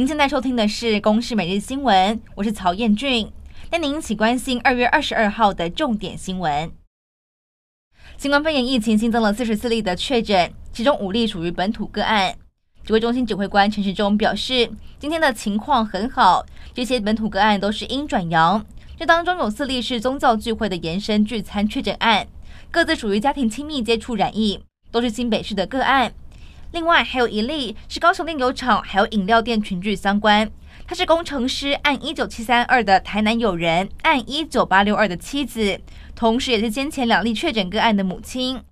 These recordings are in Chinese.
您现在收听的是《公视每日新闻》，我是曹彦俊，带您一起关心二月二十二号的重点新闻。新冠肺炎疫情新增了四十四例的确诊，其中五例属于本土个案。指挥中心指挥官陈时中表示，今天的情况很好，这些本土个案都是阴转阳。这当中有四例是宗教聚会的延伸聚餐确诊案，各自属于家庭亲密接触染疫，都是新北市的个案。另外还有一例是高雄炼油厂还有饮料店群聚相关，他是工程师案一九七三二的台南友人，案一九八六二的妻子，同时也是先前两例确诊个案的母亲。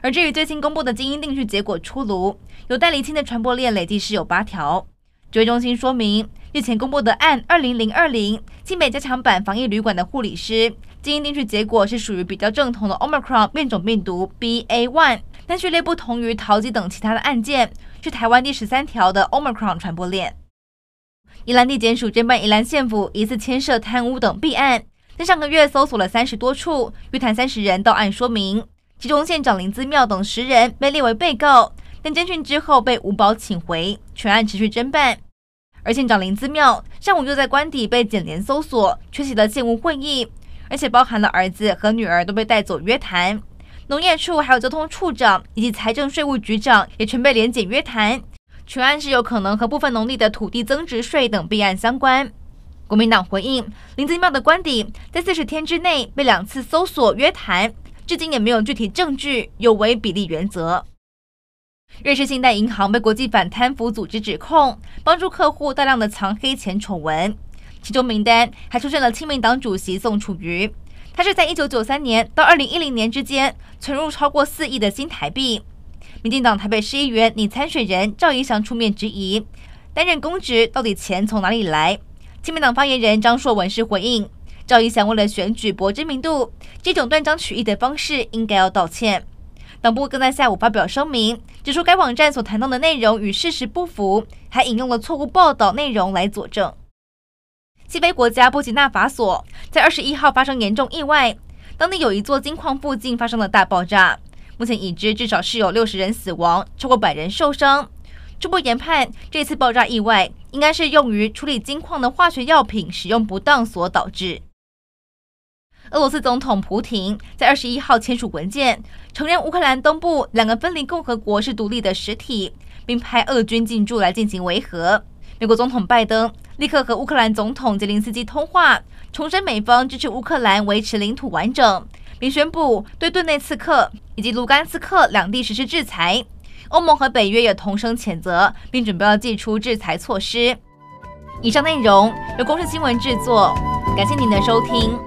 而至于最新公布的基因定序结果出炉，有待厘清的传播链累计是有八条。指挥中心说明。日前公布的案二零零二零新北加强版防疫旅馆的护理师基因定序结果是属于比较正统的 Omicron 变种病毒 BA one，但序列不同于桃机等其他的案件，是台湾第十三条的 Omicron 传播链。宜兰地检署侦办宜兰县府疑似牵涉贪污等弊案，在上个月搜索了三十多处，约谈三十人到案说明，其中县长林姿妙等十人被列为被告，但侦讯之后被无保请回，全案持续侦办。而县长林姿妙上午又在官邸被检联搜索，缺席了县务会议，而且包含了儿子和女儿都被带走约谈。农业处还有交通处长以及财政税务局长也全被联检约谈。全案是有可能和部分农地的土地增值税等弊案相关。国民党回应林姿妙的官邸在四十天之内被两次搜索约谈，至今也没有具体证据，有违比例原则。瑞士信贷银行被国际反贪腐组织指控帮助客户大量的藏黑钱丑闻，其中名单还出现了亲民党主席宋楚瑜，他是在一九九三年到二零一零年之间存入超过四亿的新台币。民进党台北市议员拟参选人赵怡翔出面质疑，担任公职到底钱从哪里来？亲民党发言人张硕文是回应，赵怡翔为了选举博知名度，这种断章取义的方式应该要道歉。党部更在下午发表声明，指出该网站所谈到的内容与事实不符，还引用了错误报道内容来佐证。西非国家布吉纳法索在二十一号发生严重意外，当地有一座金矿附近发生了大爆炸，目前已知至少是有六十人死亡，超过百人受伤。初步研判，这次爆炸意外应该是用于处理金矿的化学药品使用不当所导致。俄罗斯总统普廷在二十一号签署文件，承认乌克兰东部两个分离共和国是独立的实体，并派俄军进驻来进行维和。美国总统拜登立刻和乌克兰总统泽林斯基通话，重申美方支持乌克兰维持领土完整，并宣布对顿内茨克以及卢甘斯克两地实施制裁。欧盟和北约也同声谴责，并准备要祭出制裁措施。以上内容由公视新闻制作，感谢您的收听。